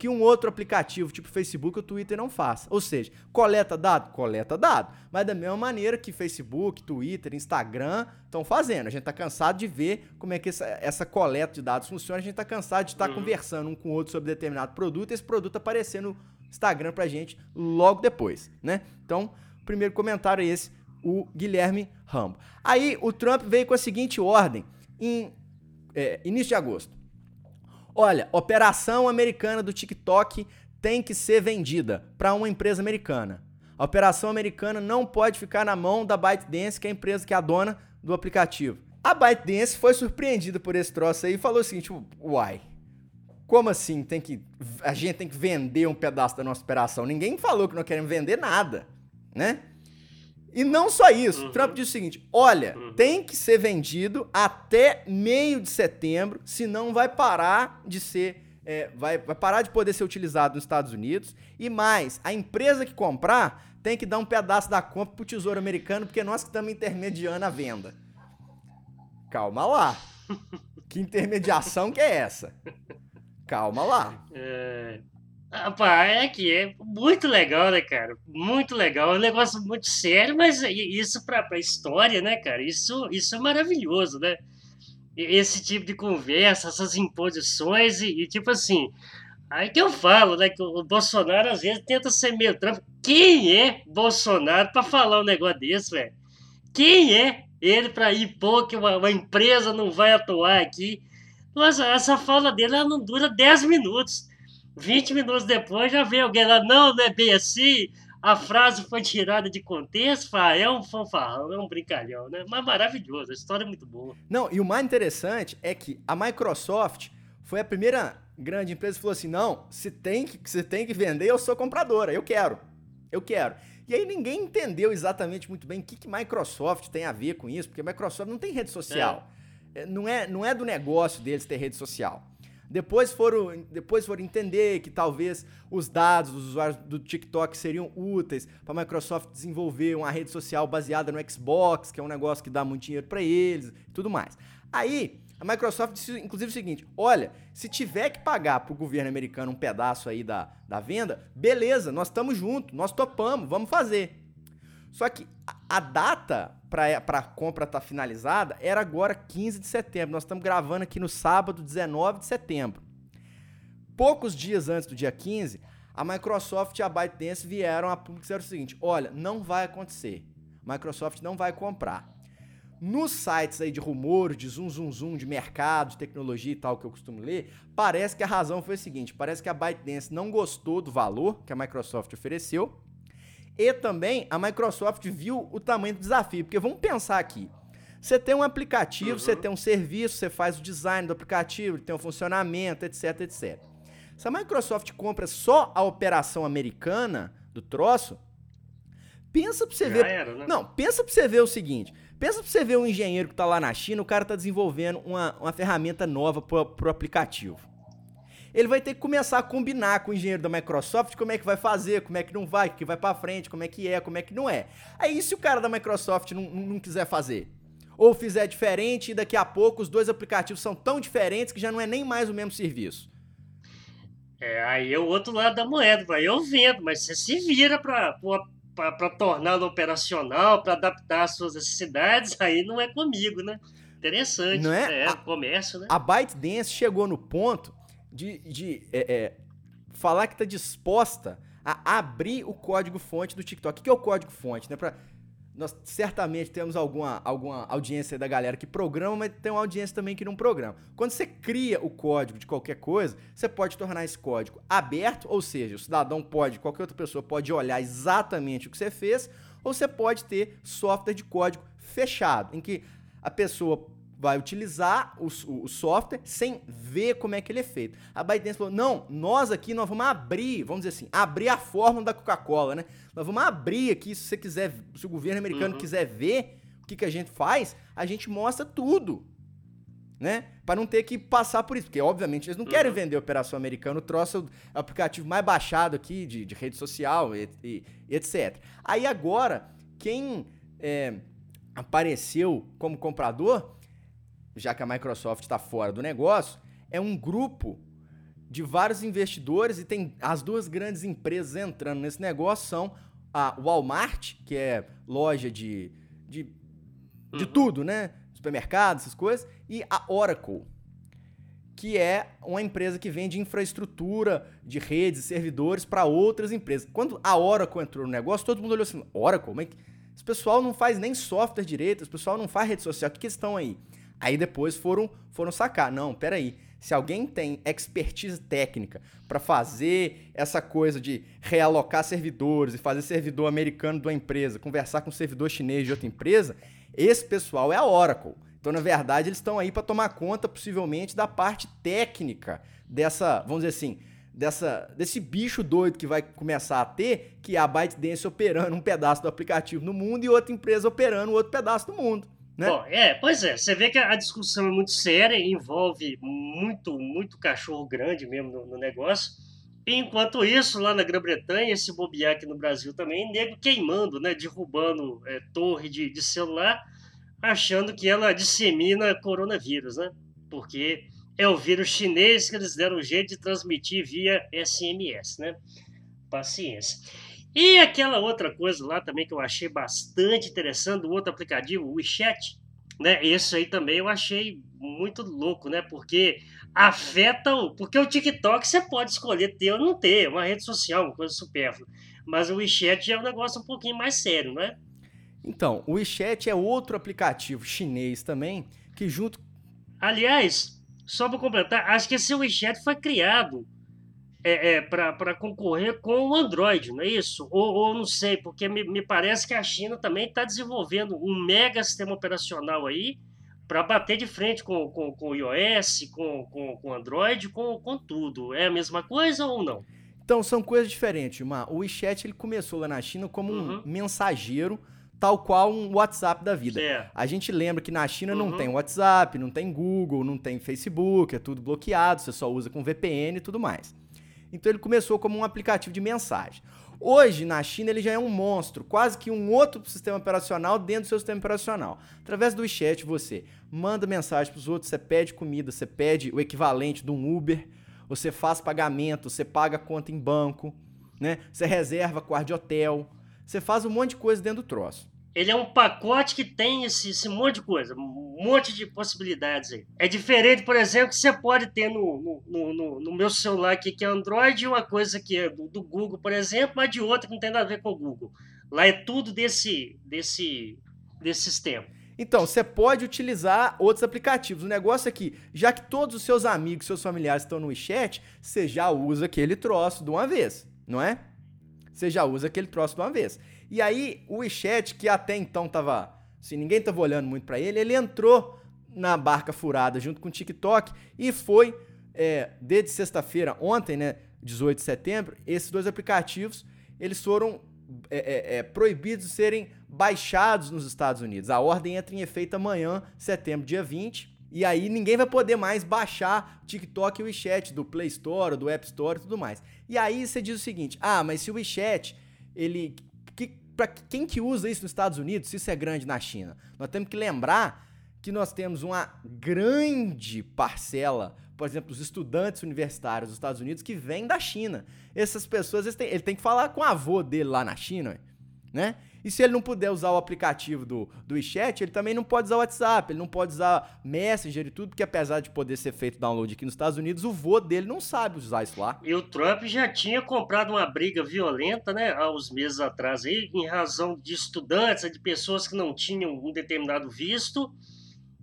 que um outro aplicativo, tipo Facebook ou Twitter, não faça. Ou seja, coleta dado? Coleta dado. Mas da mesma maneira que Facebook, Twitter, Instagram estão fazendo. A gente está cansado de ver como é que essa, essa coleta de dados funciona. A gente está cansado de estar tá uhum. conversando um com o outro sobre determinado produto e esse produto aparecer no Instagram pra gente logo depois, né? Então, o primeiro comentário é esse, o Guilherme Rambo. Aí o Trump veio com a seguinte ordem em é, início de agosto. Olha, operação americana do TikTok tem que ser vendida para uma empresa americana. A operação americana não pode ficar na mão da ByteDance, que é a empresa que é a dona do aplicativo. A ByteDance foi surpreendida por esse troço aí e falou o seguinte: uai, como assim tem que a gente tem que vender um pedaço da nossa operação? Ninguém falou que não queremos vender nada, né? E não só isso, uhum. Trump disse o seguinte: olha, uhum. tem que ser vendido até meio de setembro, senão vai parar de ser. É, vai, vai parar de poder ser utilizado nos Estados Unidos. E mais, a empresa que comprar tem que dar um pedaço da compra pro Tesouro Americano, porque nós que estamos intermediando a venda. Calma lá. que intermediação que é essa? Calma lá. É, Rapaz, é que é muito legal, né, cara? Muito legal. É um negócio muito sério, mas isso para a história, né, cara? Isso, isso é maravilhoso, né? Esse tipo de conversa, essas imposições e, e tipo assim. Aí que eu falo, né, que o Bolsonaro às vezes tenta ser meio trampo. Quem é Bolsonaro para falar um negócio desse, velho? Quem é ele para impor que uma, uma, empresa não vai atuar aqui? Nossa, essa fala dele ela não dura 10 minutos. 20 minutos depois já vem alguém lá, não, não é bem assim, a frase foi tirada de contexto, fala, é um fanfarrão, é um brincalhão, né? Mas maravilhoso, a história é muito boa. Não, e o mais interessante é que a Microsoft foi a primeira grande empresa que falou assim: não, se tem que, se tem que vender, eu sou compradora, eu quero. Eu quero. E aí ninguém entendeu exatamente muito bem o que, que Microsoft tem a ver com isso, porque a Microsoft não tem rede social. É. Não, é, não é do negócio deles ter rede social. Depois foram, depois foram entender que talvez os dados dos usuários do TikTok seriam úteis para a Microsoft desenvolver uma rede social baseada no Xbox, que é um negócio que dá muito dinheiro para eles e tudo mais. Aí, a Microsoft disse, inclusive, o seguinte: olha, se tiver que pagar para o governo americano um pedaço aí da, da venda, beleza, nós estamos juntos, nós topamos, vamos fazer. Só que a data para a compra estar tá finalizada era agora 15 de setembro. Nós estamos gravando aqui no sábado, 19 de setembro. Poucos dias antes do dia 15, a Microsoft e a ByteDance vieram a público e o seguinte: olha, não vai acontecer. Microsoft não vai comprar. Nos sites aí de rumores, de zoom, zoom, zoom, de mercado, de tecnologia e tal, que eu costumo ler, parece que a razão foi a seguinte: parece que a ByteDance não gostou do valor que a Microsoft ofereceu e também a Microsoft viu o tamanho do desafio. Porque vamos pensar aqui. Você tem um aplicativo, uhum. você tem um serviço, você faz o design do aplicativo, tem o um funcionamento, etc, etc. Se a Microsoft compra só a operação americana do troço, pensa pra você Já ver. Era, né? Não, pensa pra você ver o seguinte. Pensa pra você ver um engenheiro que tá lá na China, o cara tá desenvolvendo uma, uma ferramenta nova pro, pro aplicativo ele vai ter que começar a combinar com o engenheiro da Microsoft como é que vai fazer, como é que não vai, o que vai para frente, como é que é, como é que não é. Aí se o cara da Microsoft não, não quiser fazer, ou fizer diferente e daqui a pouco os dois aplicativos são tão diferentes que já não é nem mais o mesmo serviço. É, aí é o outro lado da moeda, vai eu vendo, mas você se vira para para torná-lo operacional, para adaptar às suas necessidades, aí não é comigo, né? Interessante. Não é? é a, comércio, né? A ByteDance chegou no ponto de, de é, é, falar que está disposta a abrir o código-fonte do TikTok. O que é o código-fonte? Né? Pra, nós certamente temos alguma, alguma audiência da galera que programa, mas tem uma audiência também que não programa. Quando você cria o código de qualquer coisa, você pode tornar esse código aberto, ou seja, o cidadão pode, qualquer outra pessoa pode olhar exatamente o que você fez, ou você pode ter software de código fechado, em que a pessoa vai utilizar o, o, software sem ver como é que ele é feito. A ByteDance falou, não, nós aqui nós vamos abrir, vamos dizer assim, abrir a fórmula da Coca-Cola, né? Nós vamos abrir aqui, se você quiser, se o governo americano uhum. quiser ver o que, que a gente faz, a gente mostra tudo. né? Para não ter que passar por isso, porque obviamente eles não querem Uhum. vender operação americana, o troço é o aplicativo mais baixado aqui de, de rede social e, e- etc. Aí agora, quem é, apareceu como comprador, já que a Microsoft está fora do negócio, é um grupo de vários investidores e tem as duas grandes empresas entrando nesse negócio são a Walmart, que é loja de, de, de Uhum. tudo, né? Supermercado, essas coisas, e a Oracle, que é uma empresa que vende infraestrutura de redes e servidores para outras empresas. Quando a Oracle entrou no negócio, todo mundo olhou assim: Oracle? Mas esse pessoal não faz nem software direito, esse pessoal não faz rede social, que, que eles estão aí? Aí depois foram, foram sacar. Não, peraí. Se alguém tem expertise técnica para fazer essa coisa de realocar servidores e fazer servidor americano de uma empresa, conversar com servidor chinês de outra empresa, esse pessoal é a Oracle. Então, na verdade, eles estão aí para tomar conta, possivelmente, da parte técnica dessa, vamos dizer assim, dessa, desse bicho doido que vai começar a ter, que é a ByteDance operando um pedaço do aplicativo no mundo e outra empresa operando outro pedaço do mundo. Né? Bom, é, pois é, você vê que a discussão é muito séria, envolve muito, muito cachorro grande mesmo no, no negócio. E enquanto isso, lá na Grã-Bretanha, esse bobear aqui no Brasil também, nego queimando, né, derrubando é, torre de, de celular, achando que ela dissemina coronavírus, né? Porque é o vírus chinês que eles deram jeito de transmitir via SMS, né? Paciência. E aquela outra coisa lá também que eu achei bastante interessante, o outro aplicativo, o WeChat, né? Esse aí também eu achei muito louco, né? Porque afeta o. Porque o TikTok você pode escolher ter ou não ter, é uma rede social, uma coisa supérflua. Mas o WeChat já é um negócio um pouquinho mais sério, né? Então, o WeChat é outro aplicativo chinês também, que junto. Aliás, só para completar, acho que esse WeChat foi criado é, é, para concorrer com o Android, não é isso? Ou, ou não sei, porque me, me parece que a China também está desenvolvendo um mega sistema operacional aí para bater de frente com, com, com o iOS, com, com, com Android, com, com tudo. É a mesma coisa ou não? Então, são coisas diferentes, Mar. O WeChat ele começou lá na China como Uhum. um mensageiro, tal qual um WhatsApp da vida. É. A gente lembra que na China não Uhum. tem WhatsApp, não tem Google, não tem Facebook, é tudo bloqueado, você só usa com VPN e tudo mais. Então ele começou como um aplicativo de mensagem. Hoje, na China, ele já é um monstro, quase que um outro sistema operacional dentro do seu sistema operacional. Através do WeChat, você manda mensagem para os outros, você pede comida, você pede o equivalente de um Uber, você faz pagamento, você paga conta em banco, né? Você reserva quarto de hotel, você faz um monte de coisa dentro do troço. Ele é um pacote que tem esse, esse monte de coisa, um monte de possibilidades aí. É diferente, por exemplo, que você pode ter no, no, no, no- meu celular aqui, que é Android, uma coisa que é do, do Google, por exemplo, mas de outra que não tem nada a ver com o Google. Lá é tudo desse, desse, desse sistema. Então, você pode utilizar outros aplicativos. O negócio é que, já que todos os seus amigos, seus familiares estão no WeChat, você já usa aquele troço de uma vez, não é? Você já usa aquele troço de uma vez. E aí, o WeChat, que até então tava. Assim, ninguém tava olhando muito pra ele, ele entrou na barca furada junto com o TikTok e foi, é, desde sexta-feira, ontem, né? 18 de setembro, esses dois aplicativos eles foram é, é, é, proibidos de serem baixados nos Estados Unidos. A ordem entra em efeito amanhã, setembro, dia 20. E aí ninguém vai poder mais baixar TikTok e o WeChat do Play Store, do App Store e tudo mais. E aí você diz o seguinte: ah, mas se o WeChat, ele. Pra quem que usa isso nos Estados Unidos, se isso é grande na China? Nós temos que lembrar que nós temos uma grande parcela, por exemplo, os estudantes universitários dos Estados Unidos que vêm da China. Essas pessoas, eles têm- ele tem que falar com o avô dele lá na China, né? E se ele não puder usar o aplicativo do, do WeChat, ele também não pode usar o WhatsApp, ele não pode usar Messenger e tudo, porque apesar de poder ser feito download aqui nos Estados Unidos, o vô dele não sabe usar isso lá. E o Trump já tinha comprado uma briga violenta, né, há uns meses atrás aí, em razão de estudantes, de pessoas que não tinham um determinado visto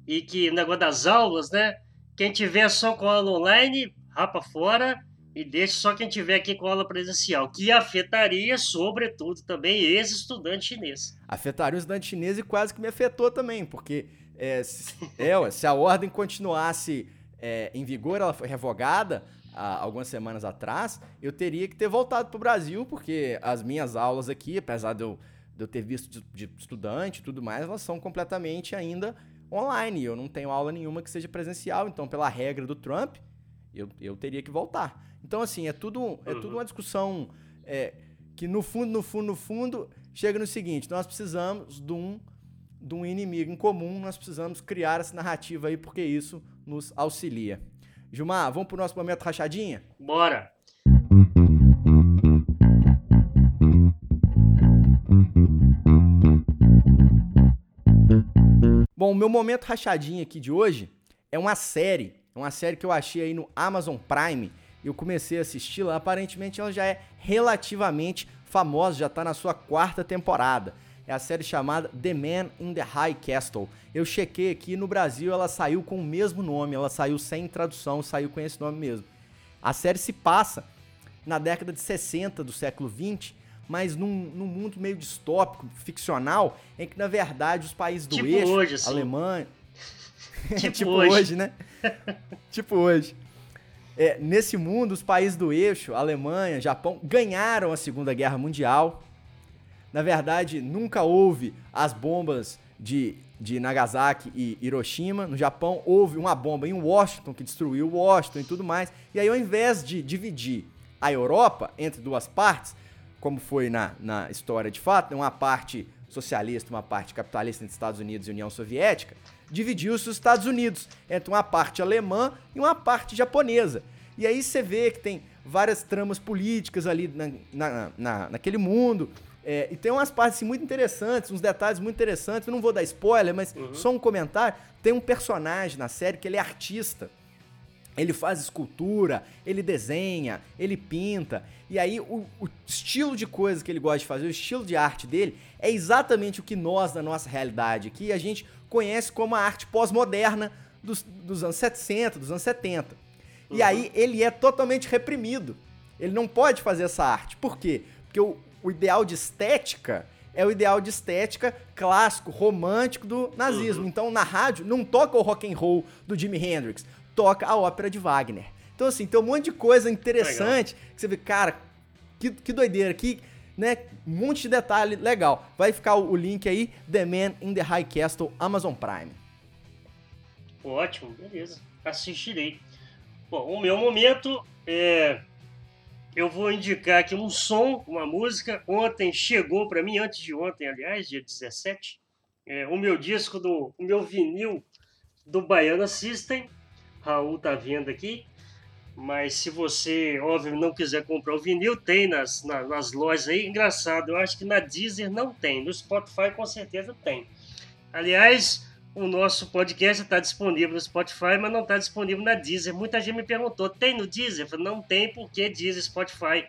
e que negócio das aulas, né, quem tiver só com aula online, rapa fora e deixa só quem tiver aqui com aula presencial, que afetaria, sobretudo, também ex-estudante chinês. Afetaria o estudante chinês e quase que me afetou também, porque é, se, é, se a ordem continuasse é, em vigor, ela foi revogada há algumas semanas atrás, eu teria que ter voltado para o Brasil, porque as minhas aulas aqui, apesar de eu, de eu ter visto de, de estudante e tudo mais, elas são completamente ainda online. Eu não tenho aula nenhuma que seja presencial, então, pela regra do Trump, eu, eu teria que voltar. Então, assim, é tudo, é tudo uma discussão é, que, no fundo, no fundo, no fundo, chega no seguinte: nós precisamos de um, de um inimigo em comum, nós precisamos criar essa narrativa aí, porque isso nos auxilia. Gilmar, vamos para o nosso momento rachadinha? Bora! Bom, o meu momento rachadinho aqui de hoje é uma série. É uma série que eu achei aí no Amazon Prime. Eu comecei a assistir lá. Aparentemente ela já é relativamente famosa, já está na sua quarta temporada. É a série chamada The Man in the High Castle. Eu chequei aqui no Brasil, ela saiu com o mesmo nome, ela saiu sem tradução, saiu com esse nome mesmo. A série se passa na década de 60 do século 20 mas num, num mundo meio distópico, ficcional, em que na verdade os países do tipo eixo, hoje, assim. Alemanha, Tipo, tipo hoje. hoje, né? tipo hoje. É, nesse mundo, os países do eixo, Alemanha, Japão, ganharam a Segunda Guerra Mundial. Na verdade, nunca houve as bombas de, de Nagasaki e Hiroshima. No Japão, houve uma bomba em Washington que destruiu Washington e tudo mais. E aí, ao invés de dividir a Europa entre duas partes, como foi na, na história de fato, uma parte socialista, uma parte capitalista entre Estados Unidos e União Soviética, dividiu-se os Estados Unidos entre uma parte alemã e uma parte japonesa. E aí você vê que tem várias tramas políticas ali na, na, na, naquele mundo. É, e tem umas partes assim, muito interessantes, uns detalhes muito interessantes. Eu não vou dar spoiler, mas só um comentário. Tem um personagem na série que ele é artista. Ele faz escultura, ele desenha, ele pinta. E aí, o, o, estilo de coisa que ele gosta de fazer, o estilo de arte dele, é exatamente o que nós, na nossa realidade aqui, a gente conhece como a arte pós-moderna dos, dos, anos 60, dos anos 70. Uhum. E aí, ele é totalmente reprimido. Ele não pode fazer essa arte. Por quê? Porque o, o ideal de estética é o ideal de estética clássico, romântico do nazismo. Uhum. Então, na rádio, não toca o rock and roll do Jimi Hendrix toca a ópera de Wagner. Então, assim, tem um monte de coisa interessante legal. que você vê, cara, que, que doideira, que, né, um monte de detalhe legal. Vai ficar o, link aí, The Man in the High Castle, Amazon Prime. Ótimo, beleza. Assistirei. Bom, o meu momento é. Eu vou indicar aqui um som, uma música. Ontem chegou para mim, antes de ontem, aliás, dia 17, é, o meu disco do. o meu vinil do Baiana System Raul tá vendo aqui. Mas se você, óbvio, não quiser comprar o vinil, tem nas, na, nas lojas aí. Engraçado, eu acho que na Deezer não tem. No Spotify com certeza tem. Aliás, o nosso podcast está disponível no Spotify, mas não está disponível na Deezer. Muita gente me perguntou, tem no Deezer? Eu falei, não tem, porque Deezer e Spotify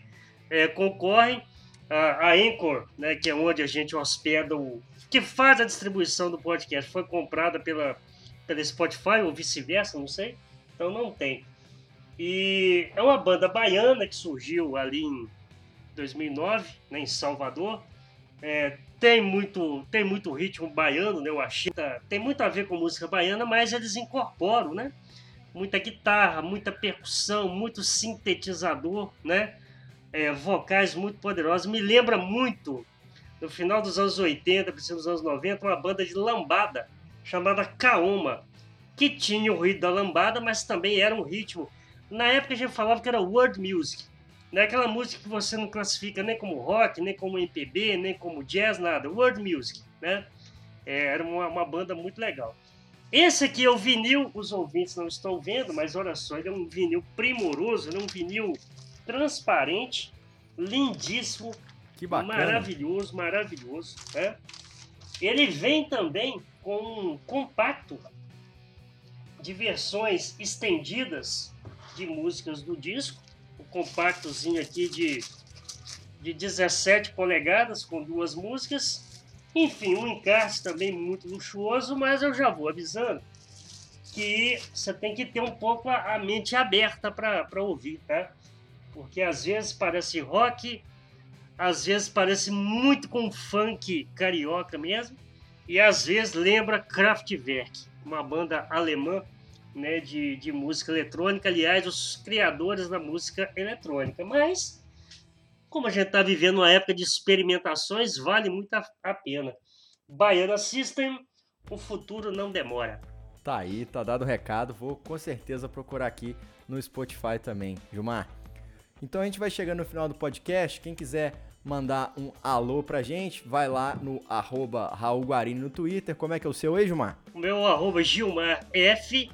é, concorrem. A, a Anchor, né, que é onde a gente hospeda o... que faz a distribuição do podcast, foi comprada pela, pela Spotify ou vice-versa, não sei. Então não tem. E é uma banda baiana que surgiu ali em 2009, né, em Salvador. É, tem muito tem muito ritmo baiano, né? O Axita tem muito a ver com música baiana, mas eles incorporam, né? Muita guitarra, muita percussão, muito sintetizador, né? É, vocais muito poderosos. Me lembra muito, no final dos anos 80, princípio dos anos 90, uma banda de lambada chamada Kaoma que tinha o ruído da lambada, mas também era um ritmo. Na época a gente falava que era world music. Não é aquela música que você não classifica nem como rock, nem como MPB, nem como jazz, nada. World music, né? É, era uma, uma banda muito legal. Esse aqui é o vinil, os ouvintes não estão vendo, mas olha só, ele é um vinil primoroso, ele é um vinil transparente, lindíssimo, que bacana. maravilhoso, maravilhoso. Né? Ele vem também com um compacto de versões estendidas de músicas do disco. O compactozinho aqui de, de 17 polegadas com duas músicas. Enfim, um encarte também muito luxuoso, mas eu já vou avisando que você tem que ter um pouco a, a mente aberta para ouvir, tá? Porque às vezes parece rock, às vezes parece muito com funk carioca mesmo, e às vezes lembra Kraftwerk uma banda alemã né, de, de música eletrônica, aliás, os criadores da música eletrônica. Mas, como a gente está vivendo uma época de experimentações, vale muito a, a pena. Baiana System, o futuro não demora. Tá aí, tá dado o recado. Vou com certeza procurar aqui no Spotify também, Gilmar. Então a gente vai chegando no final do podcast. Quem quiser mandar um alô pra gente, vai lá no arroba Raul Guarini no Twitter. Como é que é o seu aí, Gilmar? O meu arroba Gilmar F.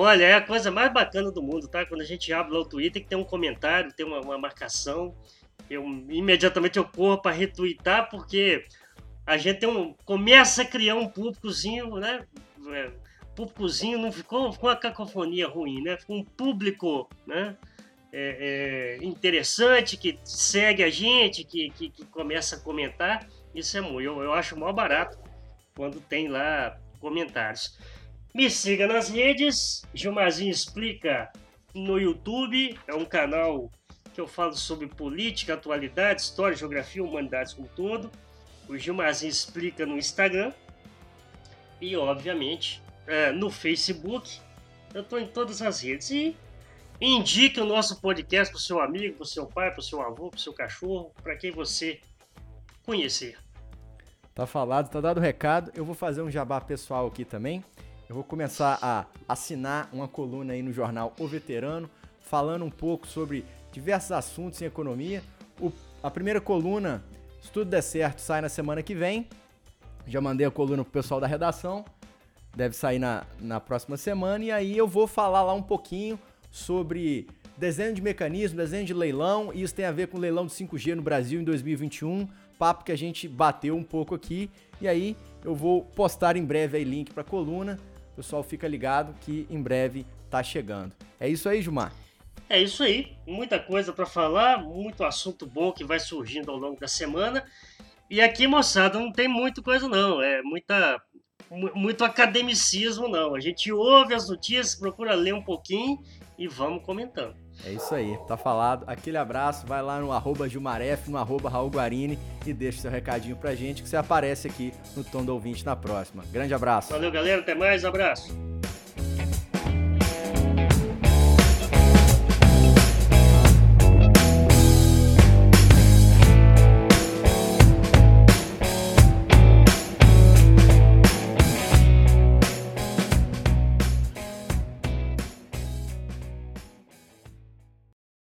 Olha, é a coisa mais bacana do mundo, tá? Quando a gente abre lá o Twitter, que tem um comentário, tem uma, uma marcação. Eu imediatamente eu corro para retweetar, porque a gente tem um, começa a criar um públicozinho, né? É, públicozinho não ficou, ficou uma cacofonia ruim, né? Ficou um público, né? É, é, interessante, que segue a gente, que, que, que, começa a comentar. Isso é muito, eu, eu acho mó barato quando tem lá comentários. Me siga nas redes, Gilmarzinho Explica no YouTube, é um canal que eu falo sobre política, atualidade, história, geografia, humanidades como todo. O Gilmarzinho explica no Instagram. E, obviamente, é, no Facebook. Eu estou em todas as redes. E indique o nosso podcast para o seu amigo, para o seu pai, para o seu avô, para o seu cachorro, para quem você conhecer. Tá falado, tá dado o recado. Eu vou fazer um jabá pessoal aqui também. Eu vou começar a assinar uma coluna aí no jornal O Veterano, falando um pouco sobre diversos assuntos em economia. O, a primeira coluna se tudo der certo, sai na semana que vem. Já mandei a coluna pro pessoal da redação. Deve sair na, na próxima semana. E aí eu vou falar lá um pouquinho sobre desenho de mecanismo, desenho de leilão. E isso tem a ver com o leilão do 5G no Brasil em 2021. Papo que a gente bateu um pouco aqui. E aí eu vou postar em breve aí link para coluna. Pessoal fica ligado que em breve tá chegando. É isso aí, Gilmar. É isso aí, muita coisa para falar, muito assunto bom que vai surgindo ao longo da semana. E aqui, moçada, não tem muita coisa não, é muita muito academicismo não. A gente ouve as notícias, procura ler um pouquinho e vamos comentando. É isso aí, tá falado. Aquele abraço, vai lá no arroba Gilmaref, no arroba Raul Guarini e deixa seu recadinho pra gente que você aparece aqui no Tom do Ouvinte na próxima. Grande abraço. Valeu, galera, até mais, abraço.